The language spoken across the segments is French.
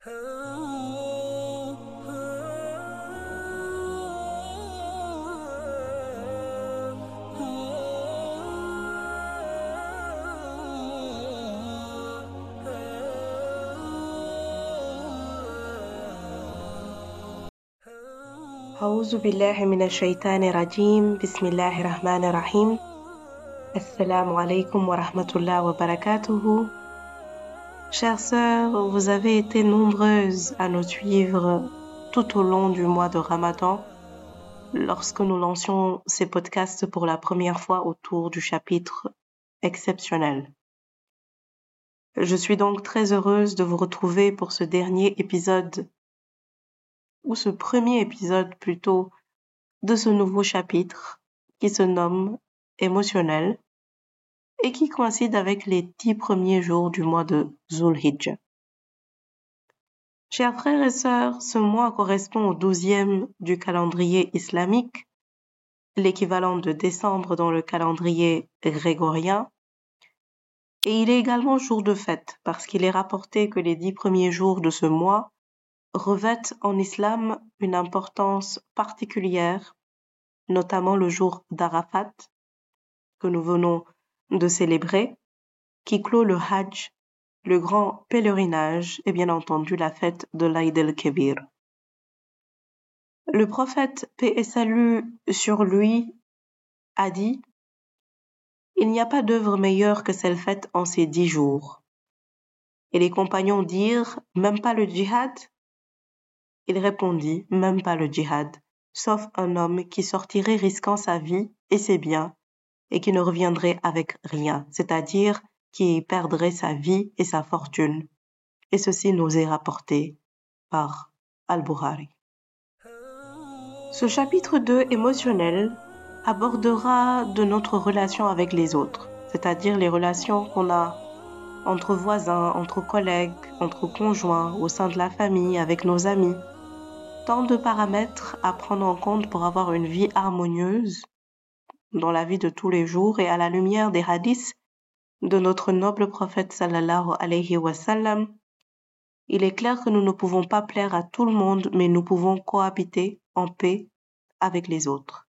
أعوذ بالله من الشيطان الرجيم بسم الله الرحمن الرحيم alaikum wa rahmatullah wa barakatuhu. Chères sœurs, vous avez été nombreuses à nous suivre tout au long du mois de Ramadan lorsque nous lancions ces podcasts pour la première fois autour du chapitre exceptionnel. Je suis donc très heureuse de vous retrouver pour ce dernier épisode, ou ce premier épisode plutôt, de ce nouveau chapitre qui se nomme émotionnel et qui coïncide avec les dix premiers jours du mois de Zulhijjah. Chers frères et sœurs, ce mois correspond au douzième du calendrier islamique, l'équivalent de décembre dans le calendrier grégorien, et il est également jour de fête parce qu'il est rapporté que les dix premiers jours de ce mois revêtent en islam une importance particulière, notamment le jour d'Arafat, que nous venons de célébrer, qui clôt le Hajj, le grand pèlerinage et bien entendu la fête de l'Aïd el-Kébir. Le prophète, paix et salut sur lui, a dit Il n'y a pas d'œuvre meilleure que celle faite en ces dix jours. Et les compagnons dirent Même pas le djihad? Il répondit Même pas le djihad, sauf un homme qui sortirait risquant sa vie et ses biens et qui ne reviendrait avec rien, c'est-à-dire qui perdrait sa vie et sa fortune. Et ceci nous est rapporté par Al-Bukhari. Ce chapitre 2 émotionnel abordera de notre relation avec les autres, c'est-à-dire les relations qu'on a entre voisins, entre collègues, entre conjoints, au sein de la famille, avec nos amis. Tant de paramètres à prendre en compte pour avoir une vie harmonieuse dans la vie de tous les jours et à la lumière des hadiths de notre noble prophète sallallahu alayhi wa sallam, il est clair que nous ne pouvons pas plaire à tout le monde, mais nous pouvons cohabiter en paix avec les autres.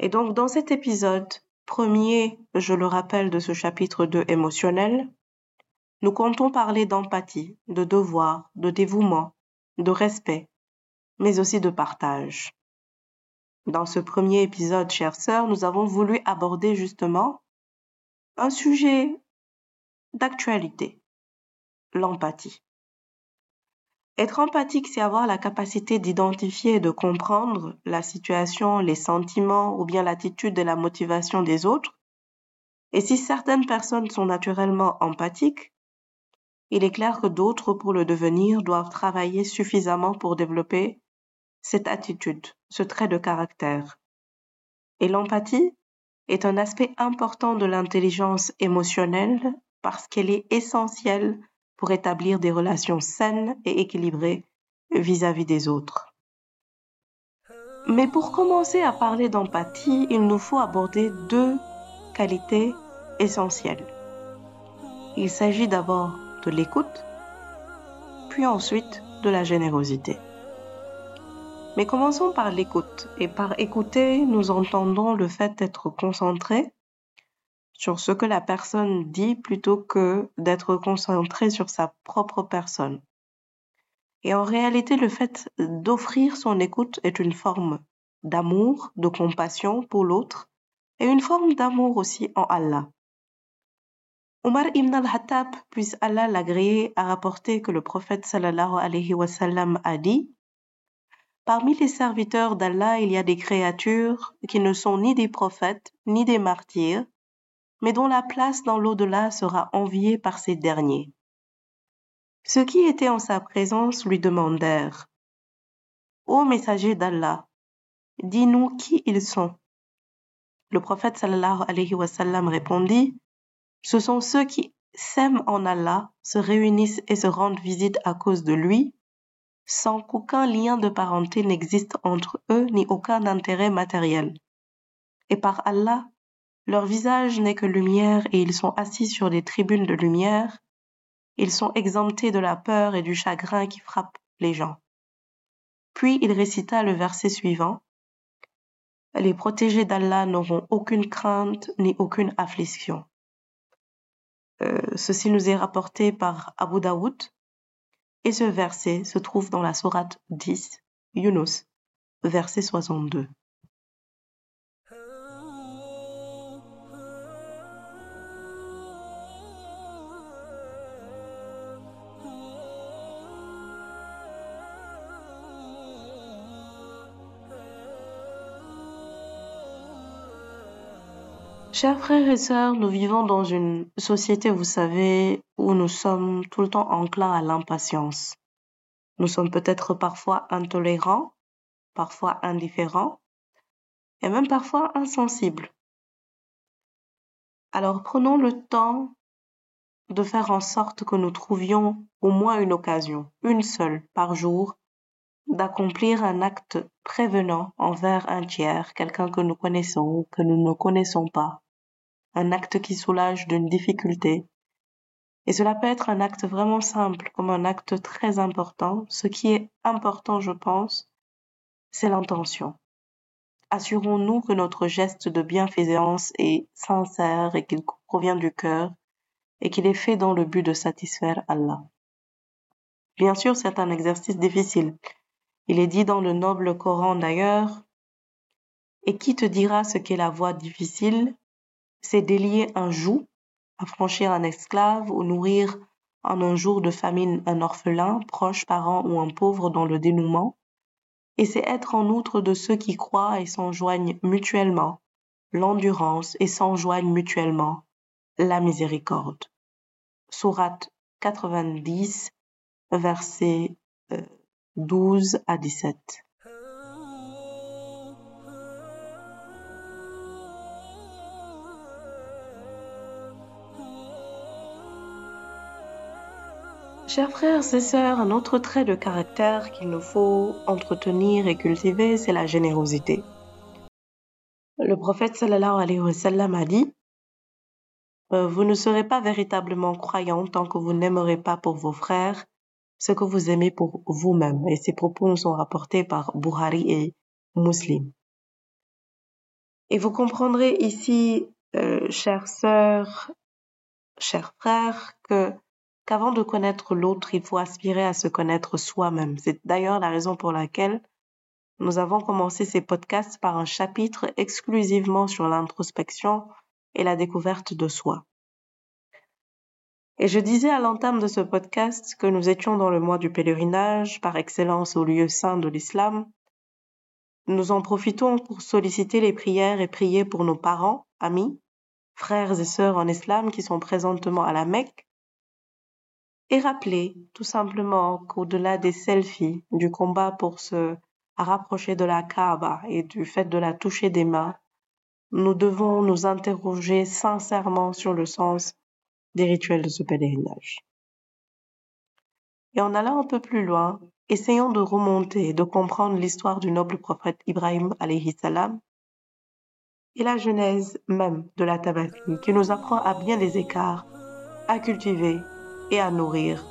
Et donc, dans cet épisode, premier, je le rappelle, de ce chapitre 2 émotionnel, nous comptons parler d'empathie, de devoir, de dévouement, de respect, mais aussi de partage. Dans ce premier épisode, chères sœurs, nous avons voulu aborder justement un sujet d'actualité, l'empathie. Être empathique, c'est avoir la capacité d'identifier et de comprendre la situation, les sentiments ou bien l'attitude et la motivation des autres. Et si certaines personnes sont naturellement empathiques, il est clair que d'autres, pour le devenir, doivent travailler suffisamment pour développer cette attitude, ce trait de caractère. Et l'empathie est un aspect important de l'intelligence émotionnelle parce qu'elle est essentielle pour établir des relations saines et équilibrées vis-à-vis des autres. Mais pour commencer à parler d'empathie, il nous faut aborder deux qualités essentielles. Il s'agit d'abord de l'écoute, puis ensuite de la générosité. Mais commençons par l'écoute. Et par écouter, nous entendons le fait d'être concentré sur ce que la personne dit plutôt que d'être concentré sur sa propre personne. Et en réalité, le fait d'offrir son écoute est une forme d'amour, de compassion pour l'autre et une forme d'amour aussi en Allah. Omar ibn al-Hattab, puisse Allah l'agréer, a rapporté que le prophète sallallahu alayhi wa sallam a dit Parmi les serviteurs d'Allah, il y a des créatures qui ne sont ni des prophètes, ni des martyrs, mais dont la place dans l'au-delà sera enviée par ces derniers. Ceux qui étaient en sa présence lui demandèrent Ô messager d'Allah, dis-nous qui ils sont. Le prophète sallallahu alayhi wa sallam répondit Ce sont ceux qui s'aiment en Allah, se réunissent et se rendent visite à cause de lui, sans qu'aucun lien de parenté n'existe entre eux ni aucun intérêt matériel. Et par Allah, leur visage n'est que lumière et ils sont assis sur des tribunes de lumière, Ils sont exemptés de la peur et du chagrin qui frappent les gens. Puis il récita le verset suivant. Les protégés d'Allah n'auront aucune crainte ni aucune affliction. Euh, ceci nous est rapporté par Abu Daoud et ce verset se trouve dans la sourate 10, Yunus, verset 62. Chers frères et sœurs, nous vivons dans une société, vous savez, où nous sommes tout le temps enclins à l'impatience. Nous sommes peut-être parfois intolérants, parfois indifférents, et même parfois insensibles. Alors prenons le temps de faire en sorte que nous trouvions au moins une occasion, une seule par jour, d'accomplir un acte prévenant envers un tiers, quelqu'un que nous connaissons ou que nous ne connaissons pas un acte qui soulage d'une difficulté. Et cela peut être un acte vraiment simple, comme un acte très important. Ce qui est important, je pense, c'est l'intention. Assurons-nous que notre geste de bienfaisance est sincère et qu'il provient du cœur et qu'il est fait dans le but de satisfaire Allah. Bien sûr, c'est un exercice difficile. Il est dit dans le noble Coran d'ailleurs, et qui te dira ce qu'est la voie difficile? C'est délier un joug, affranchir un esclave ou nourrir en un jour de famine un orphelin, proche, parent ou un pauvre dans le dénouement, et c'est être en outre de ceux qui croient et s'enjoignent mutuellement l'endurance et s'enjoignent mutuellement la miséricorde. Sourate 90, versets 12 euh, à 17. Chers frères et sœurs, un autre trait de caractère qu'il nous faut entretenir et cultiver, c'est la générosité. Le prophète sallallahu alayhi wa sallam a dit euh, Vous ne serez pas véritablement croyants tant que vous n'aimerez pas pour vos frères ce que vous aimez pour vous-même. Et ces propos nous sont rapportés par Buhari et Muslim. Et vous comprendrez ici, euh, chères sœurs, chers frères, que qu'avant de connaître l'autre, il faut aspirer à se connaître soi-même. C'est d'ailleurs la raison pour laquelle nous avons commencé ces podcasts par un chapitre exclusivement sur l'introspection et la découverte de soi. Et je disais à l'entame de ce podcast que nous étions dans le mois du pèlerinage, par excellence au lieu saint de l'islam. Nous en profitons pour solliciter les prières et prier pour nos parents, amis, frères et sœurs en islam qui sont présentement à la Mecque et rappeler tout simplement qu'au-delà des selfies, du combat pour se rapprocher de la Kaaba et du fait de la toucher des mains, nous devons nous interroger sincèrement sur le sens des rituels de ce pèlerinage. Et en allant un peu plus loin, essayons de remonter, de comprendre l'histoire du noble prophète Ibrahim salam et la genèse même de la tabaski qui nous apprend à bien des écarts à cultiver et à nourrir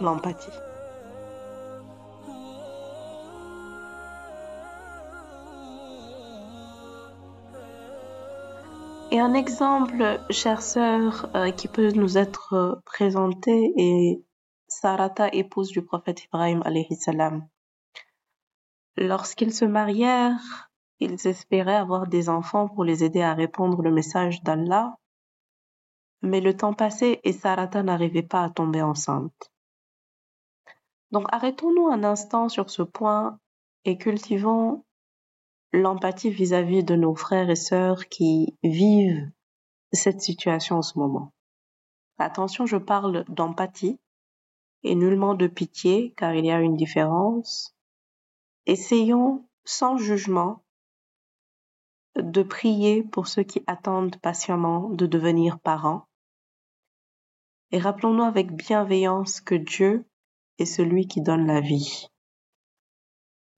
l'empathie. Et un exemple, chère sœur, euh, qui peut nous être présenté est Sarata, épouse du prophète Ibrahim alayhi salam. Lorsqu'ils se marièrent, ils espéraient avoir des enfants pour les aider à répondre le message d'Allah mais le temps passait et Sarata n'arrivait pas à tomber enceinte. Donc arrêtons-nous un instant sur ce point et cultivons l'empathie vis-à-vis de nos frères et sœurs qui vivent cette situation en ce moment. Attention, je parle d'empathie et nullement de pitié car il y a une différence. Essayons sans jugement de prier pour ceux qui attendent patiemment de devenir parents. Et rappelons-nous avec bienveillance que Dieu est celui qui donne la vie.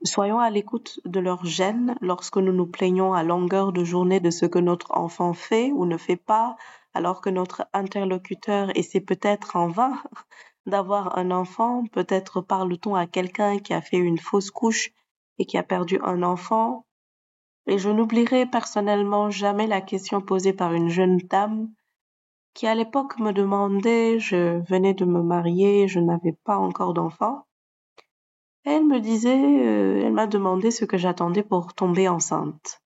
Soyons à l'écoute de leur gêne lorsque nous nous plaignons à longueur de journée de ce que notre enfant fait ou ne fait pas, alors que notre interlocuteur essaie peut-être en vain d'avoir un enfant, peut-être parle-t-on à quelqu'un qui a fait une fausse couche et qui a perdu un enfant, et je n'oublierai personnellement jamais la question posée par une jeune dame qui à l'époque me demandait, je venais de me marier, je n'avais pas encore d'enfant. Elle me disait, euh, elle m'a demandé ce que j'attendais pour tomber enceinte.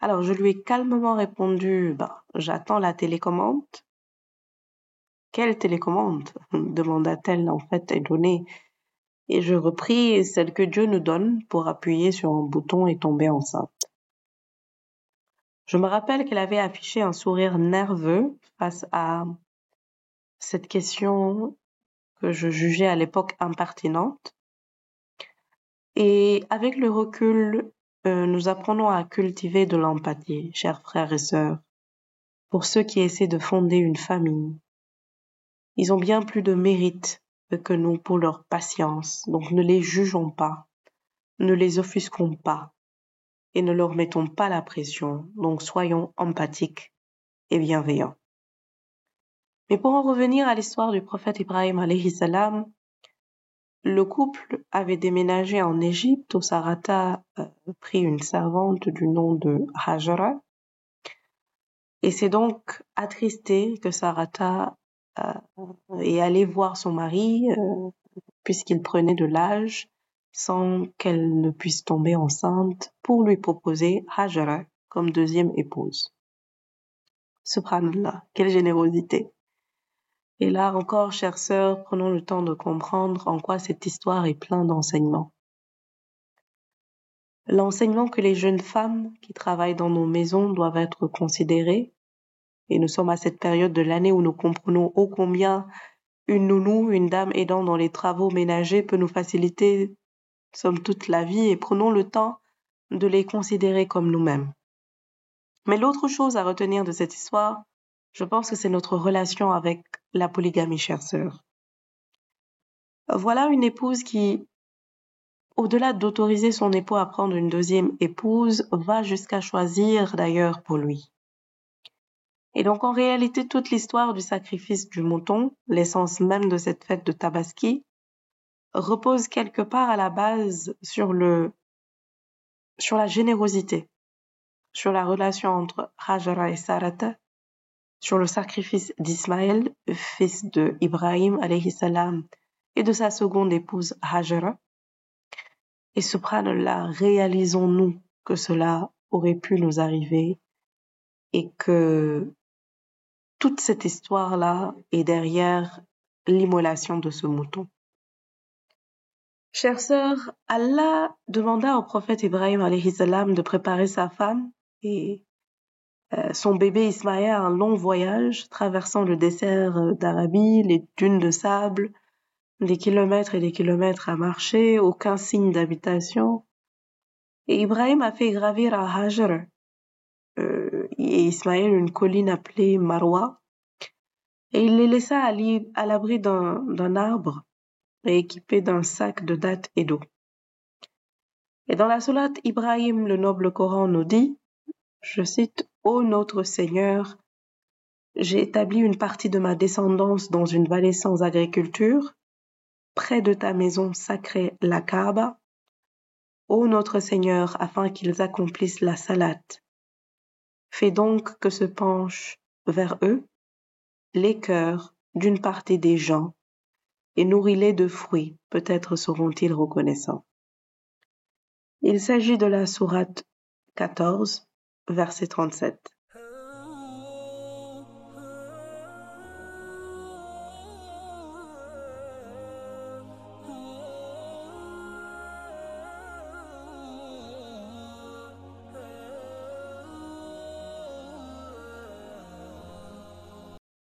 Alors je lui ai calmement répondu, bah, j'attends la télécommande. Quelle télécommande? demanda-t-elle en fait étonnée. Et je repris celle que Dieu nous donne pour appuyer sur un bouton et tomber enceinte. Je me rappelle qu'elle avait affiché un sourire nerveux face à cette question que je jugeais à l'époque impertinente. Et avec le recul, euh, nous apprenons à cultiver de l'empathie, chers frères et sœurs, pour ceux qui essaient de fonder une famille. Ils ont bien plus de mérite que nous pour leur patience, donc ne les jugeons pas, ne les offusquons pas, et ne leur mettons pas la pression, donc soyons empathiques et bienveillants. Mais pour en revenir à l'histoire du prophète Ibrahim alayhi salam, le couple avait déménagé en Égypte où Sarata euh, prit une servante du nom de Hajara. Et c'est donc attristé que Sarata euh, est allée voir son mari euh, puisqu'il prenait de l'âge sans qu'elle ne puisse tomber enceinte pour lui proposer Hajara comme deuxième épouse. Subhanallah, quelle générosité. Et là encore, chères sœurs, prenons le temps de comprendre en quoi cette histoire est pleine d'enseignements. L'enseignement que les jeunes femmes qui travaillent dans nos maisons doivent être considérées, et nous sommes à cette période de l'année où nous comprenons ô combien une nounou, une dame aidant dans les travaux ménagers peut nous faciliter sommes toute la vie et prenons le temps de les considérer comme nous-mêmes. Mais l'autre chose à retenir de cette histoire, je pense que c'est notre relation avec la polygamie, chère sœur. Voilà une épouse qui, au-delà d'autoriser son époux à prendre une deuxième épouse, va jusqu'à choisir d'ailleurs pour lui. Et donc en réalité, toute l'histoire du sacrifice du mouton, l'essence même de cette fête de Tabaski, repose quelque part à la base sur le sur la générosité, sur la relation entre Hajara et Sarata, sur le sacrifice d'Ismaël, fils de Ibrahim alayhi et de sa seconde épouse Hajara. Et subhanallah, réalisons-nous que cela aurait pu nous arriver et que toute cette histoire-là est derrière l'immolation de ce mouton. Chère sœur, Allah demanda au prophète Ibrahim salam de préparer sa femme et euh, son bébé Ismaël à un long voyage traversant le désert d'Arabie, les dunes de sable, des kilomètres et des kilomètres à marcher, aucun signe d'habitation. Et Ibrahim a fait gravir à Hajar euh, et Ismaël une colline appelée Marwa, et il les laissa à l'abri d'un arbre et d'un sac de dattes et d'eau. Et dans la sourate Ibrahim, le noble Coran nous dit, je cite, Ô notre Seigneur, j'ai établi une partie de ma descendance dans une vallée sans agriculture, près de ta maison sacrée, la Kaaba. Ô notre Seigneur, afin qu'ils accomplissent la salate. Fais donc que se penchent vers eux les cœurs d'une partie des gens et nourris-les de fruits, peut-être seront-ils reconnaissants. Il s'agit de la sourate 14, verset 37.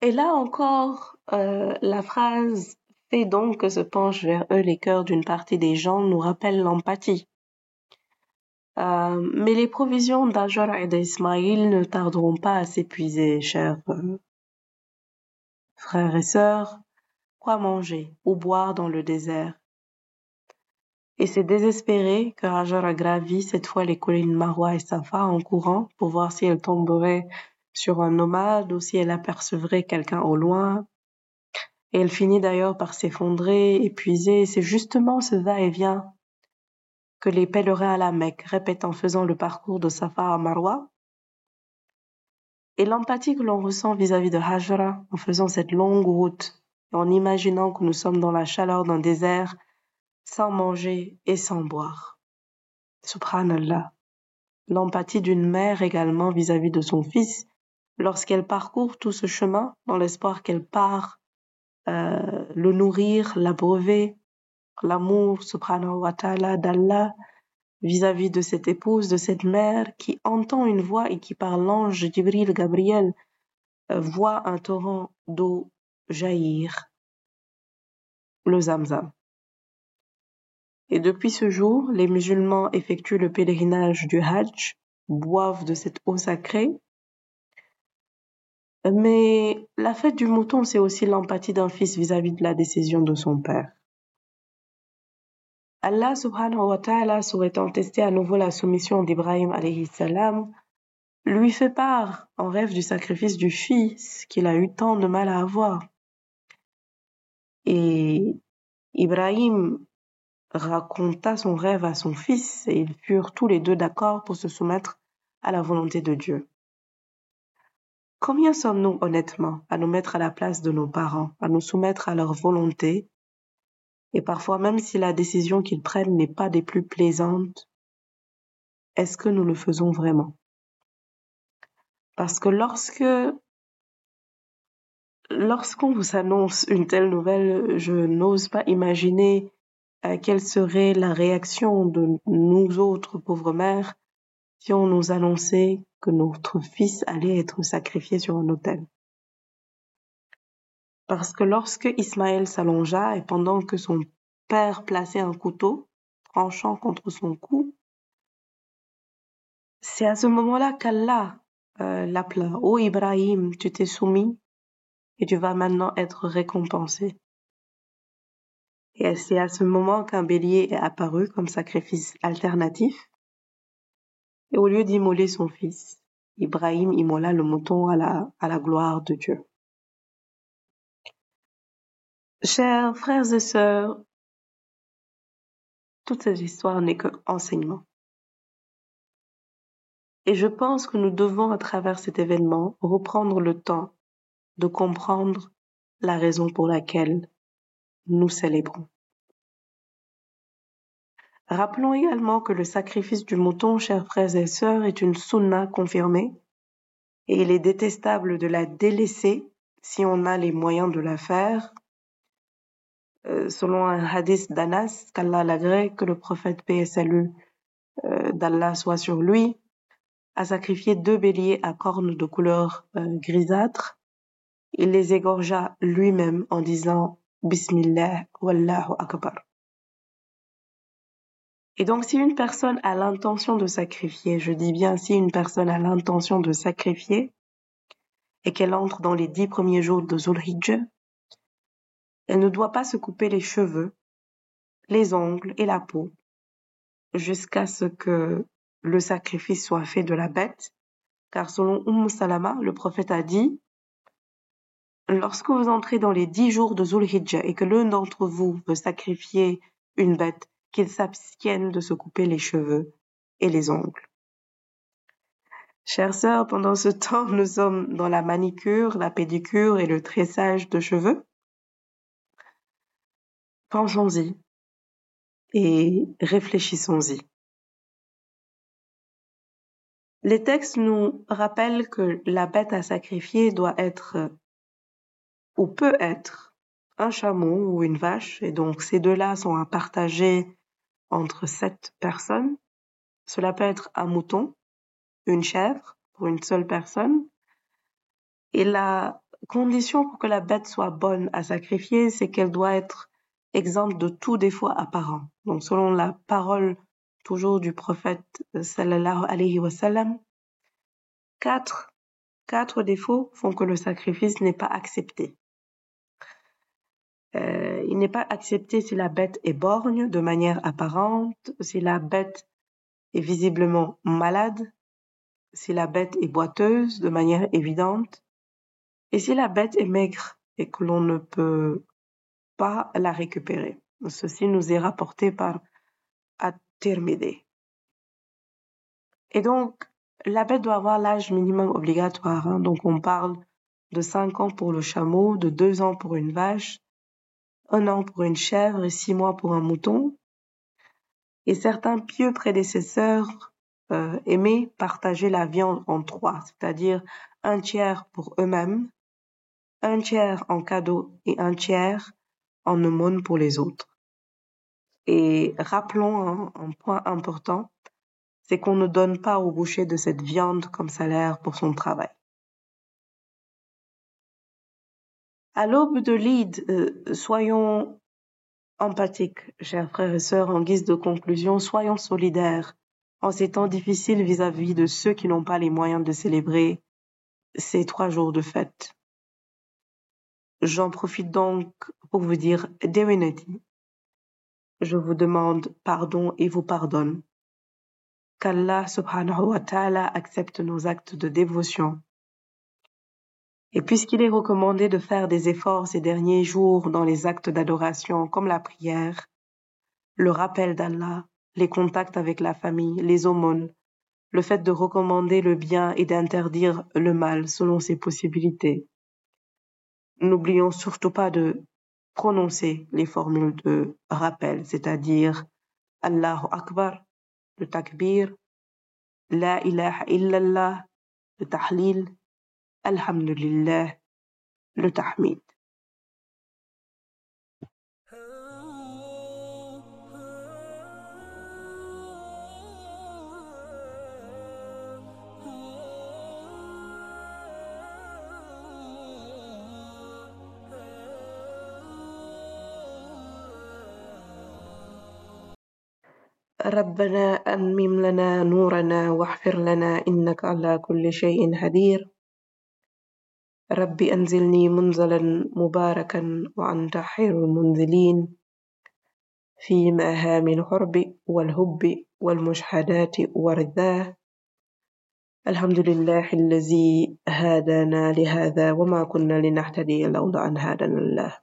Et là encore, euh, la phrase fait donc que se penchent vers eux les cœurs d'une partie des gens nous rappelle l'empathie. Euh, mais les provisions d'Ajar et d'Ismaïl ne tarderont pas à s'épuiser, chers euh, frères et sœurs. Quoi manger ou boire dans le désert? Et c'est désespéré que Hajar a gravi cette fois les collines Marwa et Safa en courant pour voir si elle tomberait sur un nomade ou si elle apercevrait quelqu'un au loin Et elle finit d'ailleurs par s'effondrer, épuisée. C'est justement ce va-et-vient que les pèlerins à la Mecque répètent en faisant le parcours de Safa à Marwa. Et l'empathie que l'on ressent vis-à-vis de Hajra en faisant cette longue route, en imaginant que nous sommes dans la chaleur d'un désert, sans manger et sans boire. Subhanallah. L'empathie d'une mère également vis-à-vis de son fils, lorsqu'elle parcourt tout ce chemin dans l'espoir qu'elle part euh, le nourrir, l'abreuver, l'amour, subhanahu wa ta'ala, d'Allah vis-à-vis de cette épouse, de cette mère qui entend une voix et qui par l'ange Jibril Gabriel euh, voit un torrent d'eau jaillir, le Zamzam. Et depuis ce jour, les musulmans effectuent le pèlerinage du Hajj, boivent de cette eau sacrée. Mais la fête du mouton, c'est aussi l'empathie d'un fils vis-à-vis de la décision de son père. Allah subhanahu wa ta'ala, souhaitant tester à nouveau la soumission d'Ibrahim alayhi salam, lui fait part en rêve du sacrifice du fils qu'il a eu tant de mal à avoir. Et Ibrahim raconta son rêve à son fils et ils furent tous les deux d'accord pour se soumettre à la volonté de Dieu. Combien sommes-nous honnêtement à nous mettre à la place de nos parents, à nous soumettre à leur volonté? Et parfois même si la décision qu'ils prennent n'est pas des plus plaisantes, est-ce que nous le faisons vraiment? Parce que lorsque lorsqu'on vous annonce une telle nouvelle, je n'ose pas imaginer euh, quelle serait la réaction de nous autres pauvres mères si on nous annonçait notre fils allait être sacrifié sur un autel. Parce que lorsque Ismaël s'allongea et pendant que son père plaçait un couteau tranchant contre son cou, c'est à ce moment-là qu'Allah euh, l'appela. Ô Ibrahim, tu t'es soumis et tu vas maintenant être récompensé. Et c'est à ce moment qu'un bélier est apparu comme sacrifice alternatif. Et au lieu d'immoler son fils, Ibrahim immola le mouton à la, gloire de Dieu. Chers frères et sœurs, toute cette histoire n'est que enseignement. Et je pense que nous devons, à travers cet événement, reprendre le temps de comprendre la raison pour laquelle nous célébrons. Rappelons également que le sacrifice du mouton, chers frères et sœurs, est une sunna confirmée et il est détestable de la délaisser si on a les moyens de la faire euh, selon un hadith d'Anas, qu'Allah l'agrée, que le prophète salut euh, d'Allah soit sur lui, a sacrifié deux béliers à cornes de couleur euh, grisâtre. Il les égorgea lui-même en disant Bismillah Wallahu Akbar. Et donc si une personne a l'intention de sacrifier, je dis bien si une personne a l'intention de sacrifier, et qu'elle entre dans les dix premiers jours de Zulhijjah, elle ne doit pas se couper les cheveux, les ongles et la peau jusqu'à ce que le sacrifice soit fait de la bête, car selon Umm Salama, le prophète a dit Lorsque vous entrez dans les dix jours de Zulhijjah et que l'un d'entre vous veut sacrifier une bête, qu'il s'abstienne de se couper les cheveux et les ongles. Chères sœurs, pendant ce temps, nous sommes dans la manicure, la pédicure et le tressage de cheveux. Pensons-y et réfléchissons-y. Les textes nous rappellent que la bête à sacrifier doit être ou peut être un chameau ou une vache, et donc ces deux-là sont à partager entre sept personnes. Cela peut être un mouton, une chèvre pour une seule personne. Et la condition pour que la bête soit bonne à sacrifier, c'est qu'elle doit être exemple de tout défaut apparent. Donc, selon la parole toujours du prophète euh, sallallahu alayhi wa sallam, quatre, quatre défauts font que le sacrifice n'est pas accepté. Euh, il n'est pas accepté si la bête est borgne de manière apparente, si la bête est visiblement malade, si la bête est boiteuse de manière évidente, et si la bête est maigre et que l'on ne peut pas la récupérer. Ceci nous est rapporté par At-Tirmidhi. Et donc, la bête doit avoir l'âge minimum obligatoire. Hein. Donc, on parle de 5 ans pour le chameau, de 2 ans pour une vache, 1 an pour une chèvre et 6 mois pour un mouton. Et certains pieux prédécesseurs euh, aimaient partager la viande en trois, c'est-à-dire un tiers pour eux-mêmes, un tiers en cadeau et un tiers en aumône pour les autres. Et rappelons un, point important, c'est qu'on ne donne pas au boucher de cette viande comme salaire pour son travail. À l'aube de l'Eid, euh, soyons empathiques, chers frères et sœurs, en guise de conclusion, soyons solidaires en ces temps difficiles vis-à-vis -vis de ceux qui n'ont pas les moyens de célébrer ces trois jours de fête. J'en profite donc pour vous dire Deweneti. Je vous demande pardon et vous pardonne. Qu'Allah subhanahu wa ta'ala accepte nos actes de dévotion. Et puisqu'il est recommandé de faire des efforts ces derniers jours dans les actes d'adoration comme la prière, le rappel d'Allah, les contacts avec la famille, les aumônes, le fait de recommander le bien et d'interdire le mal selon ses possibilités. N'oublions surtout pas de prononcer les formules de rappel, c'est-à-dire Allahu Akbar, le takbir, La ilaha illallah, le tahlil, الحمد لله. لتحميد ربنا أنمم لنا نورنا واحفر لنا إنك على كل شيء قدير رب أنزلني منزلا مباركا وأنت خير المنزلين. في مهام الحرب والهب والمشهدات والرذاه الحمد لله الذي هدانا لهذا وما كنا لنهتدي لولا أن هدانا الله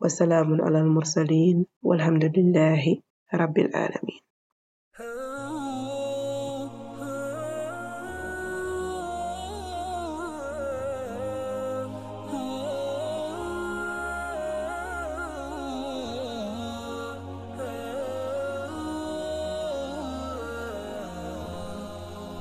وسلام على المرسلين والحمد لله رب العالمين.